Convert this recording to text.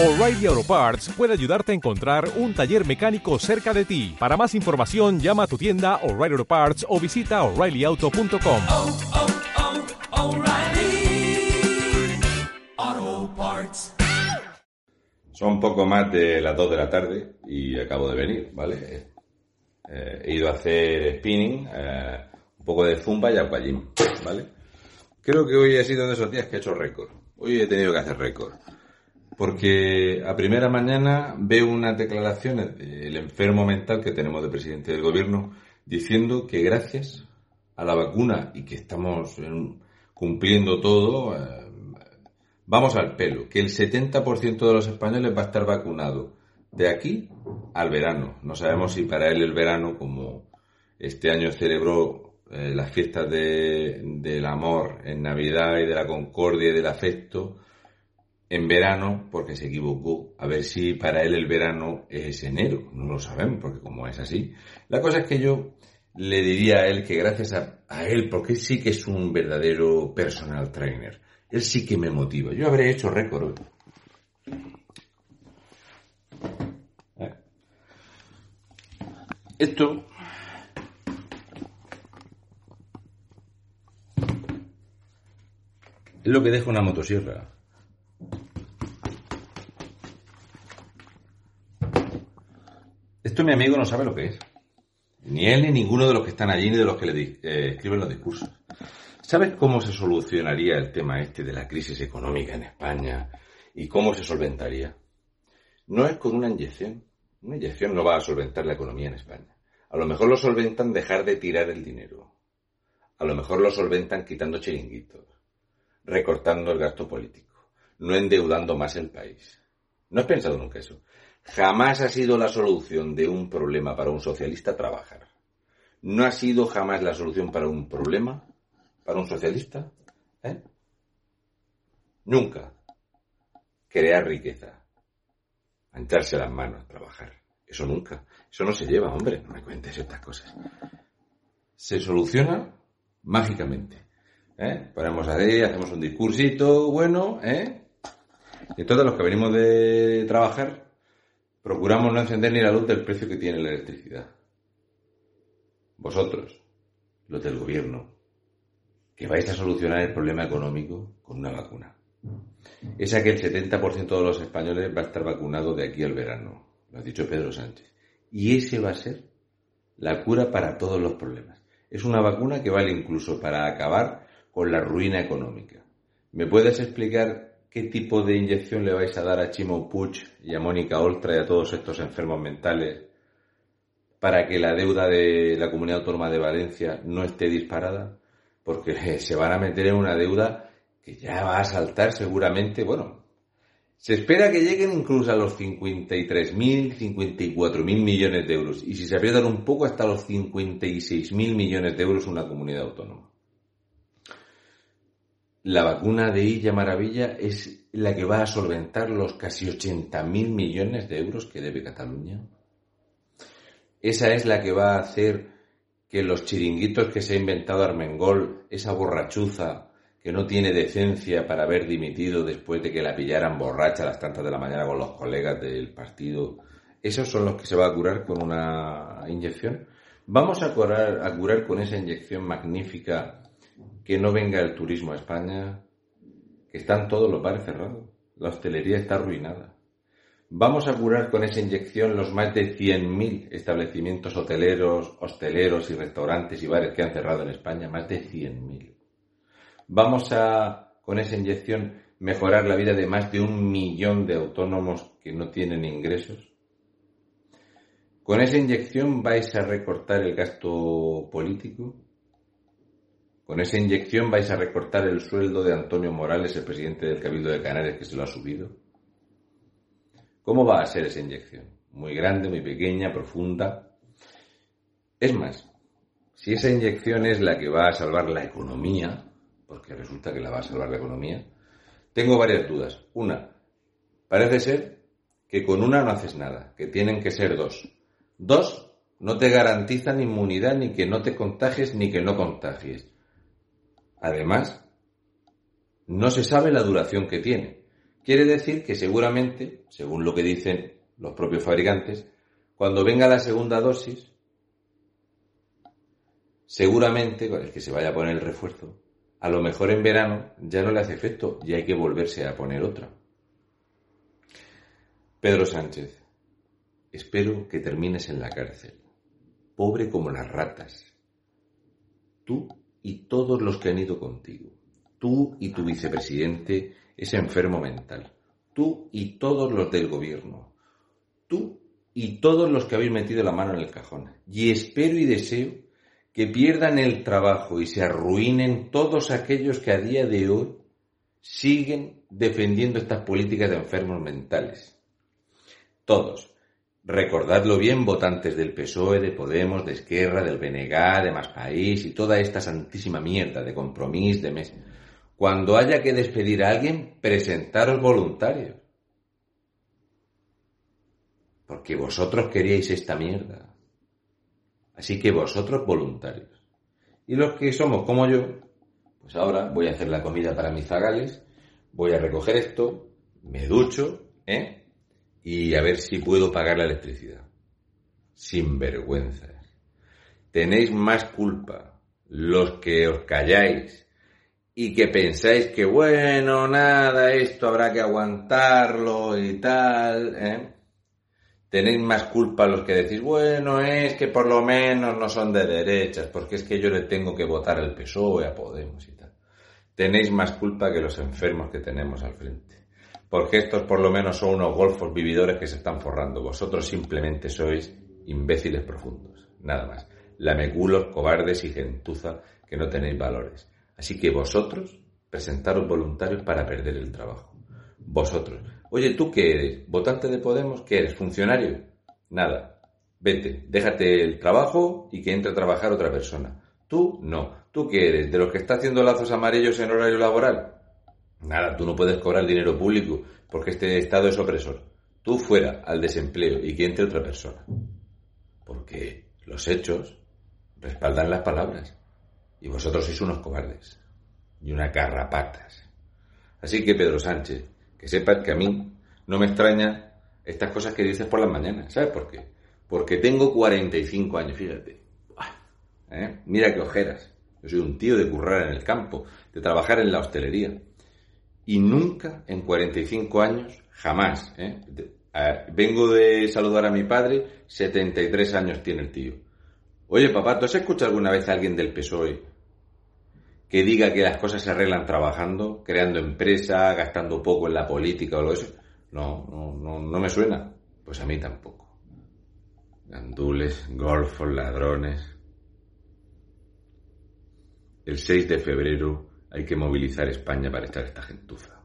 O'Reilly Auto Parts puede ayudarte a encontrar un taller mecánico cerca de ti. Para más información, llama a tu tienda O'Reilly Auto Parts o visita oreillyauto.com. oh, oh, Parts. Son poco más de las 2 de la tarde y acabo de venir, ¿vale? Eh, he ido a hacer spinning, eh, un poco de zumba y aquagym, ¿vale? Creo que hoy ha sido de esos días que he hecho récord. Hoy he tenido que hacer récord. Porque a primera mañana veo unas declaraciones del enfermo mental que tenemos de presidente del gobierno diciendo que gracias a la vacuna y que estamos en- cumpliendo todo, eh, vamos al pelo, que el 70% de los españoles va a estar vacunado de aquí al verano. No sabemos si para él el verano, como este año celebró eh, las fiestas de- del amor en Navidad y de la concordia y del afecto, en verano, porque se equivocó, a ver si para él el verano es enero, no lo sabemos, porque como es así. La cosa es que yo le diría a él que gracias a, él, porque él sí que es un verdadero personal trainer, él sí que me motiva. Yo habré hecho récord. Esto es lo que deja una motosierra. Esto mi amigo no sabe lo que es. Ni él ni ninguno de los que están allí ni de los que le eh, escriben los discursos. ¿Sabes cómo se solucionaría el tema este de la crisis económica en España y cómo se solventaría? No es con una inyección. Una inyección no va a solventar la economía en España. A lo mejor lo solventan dejar de tirar el dinero. A lo mejor lo solventan quitando chiringuitos, recortando el gasto político, no endeudando más el país. ¿No has pensado nunca eso? Jamás ha sido la solución de un problema para un socialista trabajar. No ha sido jamás la solución para un problema para un socialista. ¿eh? Nunca. Crear riqueza. Mancharse las manos, trabajar. Eso nunca. Eso no se lleva, hombre. No me cuentes estas cosas. Se soluciona mágicamente. ¿eh? Ponemos ahí, hacemos un discursito bueno, ¿eh? Y todos los que venimos de trabajar procuramos no encender ni la luz del precio que tiene la electricidad. Vosotros, los del gobierno, que vais a solucionar el problema económico con una vacuna. Esa que el 70% de los españoles va a estar vacunado de aquí al verano. Lo ha dicho Pedro Sánchez. Y ese va a ser la cura para todos los problemas. Es una vacuna que vale incluso para acabar con la ruina económica. ¿Me puedes explicar qué tipo de inyección le vais a dar a Chimo Puig y a Mónica Oltra y a todos estos enfermos mentales para que la deuda de la Comunidad Autónoma de Valencia no esté disparada? Porque se van a meter en una deuda que ya va a saltar seguramente, bueno, se espera que lleguen incluso a los 53.000, 54.000 millones de euros. Y si se aprietan un poco, hasta los 56.000 millones de euros una comunidad autónoma. La vacuna de Illa Maravilla es la que va a solventar los casi 80.000 millones de euros que debe Cataluña. Esa es la que va a hacer que los chiringuitos que se ha inventado Armengol, esa borrachuza que no tiene decencia para haber dimitido después de que la pillaran borracha a las tantas de la mañana con los colegas del partido, esos son los que se va a curar con una inyección. Vamos a curar, a curar con esa inyección magnífica que no venga el turismo a España, que están todos los bares cerrados, la hostelería está arruinada. Vamos a curar con esa inyección los más de 100.000 establecimientos hoteleros, hosteleros y restaurantes y bares que han cerrado en España, más de 100.000. Vamos a, con esa inyección, mejorar la vida de más de un millón de autónomos que no tienen ingresos. Con esa inyección vais a recortar el gasto político. Con esa inyección vais a recortar el sueldo de Antonio Morales, el presidente del Cabildo de Canarias, que se lo ha subido. ¿Cómo va a ser esa inyección? Muy grande, muy pequeña, profunda. Es más, si esa inyección es la que va a salvar la economía, porque resulta que la va a salvar la economía, tengo varias dudas. Una, parece ser que con una no haces nada, que tienen que ser dos. Dos, no te garantizan inmunidad ni que no te contagies ni que no contagies. Además, no se sabe la duración que tiene. Quiere decir que seguramente, según lo que dicen los propios fabricantes, cuando venga la segunda dosis, seguramente, el que se vaya a poner el refuerzo, a lo mejor en verano ya no le hace efecto y hay que volverse a poner otra. Pedro Sánchez, espero que termines en la cárcel, pobre como las ratas. Tú y todos los que han ido contigo. Tú y tu vicepresidente es enfermo mental. Tú y todos los del gobierno. Tú y todos los que habéis metido la mano en el cajón. Y espero y deseo que pierdan el trabajo y se arruinen todos aquellos que a día de hoy siguen defendiendo estas políticas de enfermos mentales. Todos. Recordadlo bien, votantes del PSOE, de Podemos, de Esquerra, del BNG, de Más País y toda esta santísima mierda de compromiso, de mes. Cuando haya que despedir a alguien, presentaros voluntarios. Porque vosotros queríais esta mierda. Así que vosotros voluntarios. Y los que somos como yo, pues ahora voy a hacer la comida para mis zagales, voy a recoger esto, me ducho, ¿eh? Y a ver si puedo pagar la electricidad. Sin vergüenza. Tenéis más culpa los que os calláis y que pensáis que bueno, nada, esto habrá que aguantarlo y tal, ¿eh? Tenéis más culpa los que decís, bueno, es que por lo menos no son de derechas, porque es que yo le tengo que votar al PSOE, a Podemos y tal. Tenéis más culpa que los enfermos que tenemos al frente. Porque estos por lo menos son unos golfos vividores que se están forrando. Vosotros simplemente sois imbéciles profundos. Nada más. Lameculos, cobardes y gentuza que no tenéis valores. Así que vosotros presentaros voluntarios para perder el trabajo. Vosotros. Oye, ¿tú qué eres? ¿Votante de Podemos? ¿Qué eres? ¿Funcionario? Nada. Vete, déjate el trabajo y que entre a trabajar otra persona. Tú no. ¿Tú qué eres? ¿De los que está haciendo lazos amarillos en horario laboral? Nada, tú no puedes cobrar dinero público porque este Estado es opresor. Tú fuera al desempleo y que entre otra persona. Porque los hechos respaldan las palabras. Y vosotros sois unos cobardes y unas garrapatas. Así que Pedro Sánchez, que sepas que a mí no me extraña estas cosas que dices por las mañanas. ¿Sabes por qué? Porque tengo 45 años, fíjate. ¿Eh? Mira qué ojeras. Yo soy un tío de currar en el campo, de trabajar en la hostelería. Y nunca en 45 años, jamás. ¿eh? vengo de saludar a mi padre, 73 años tiene el tío. Oye, papá, ¿tú has escuchado alguna vez a alguien del PSOE que diga que las cosas se arreglan trabajando, creando empresa, gastando poco en la política o lo eso? No, no, no, no me suena. Pues a mí tampoco. Gandules, golfos, ladrones. El 6 de febrero hay que movilizar España para echar esta gentuza.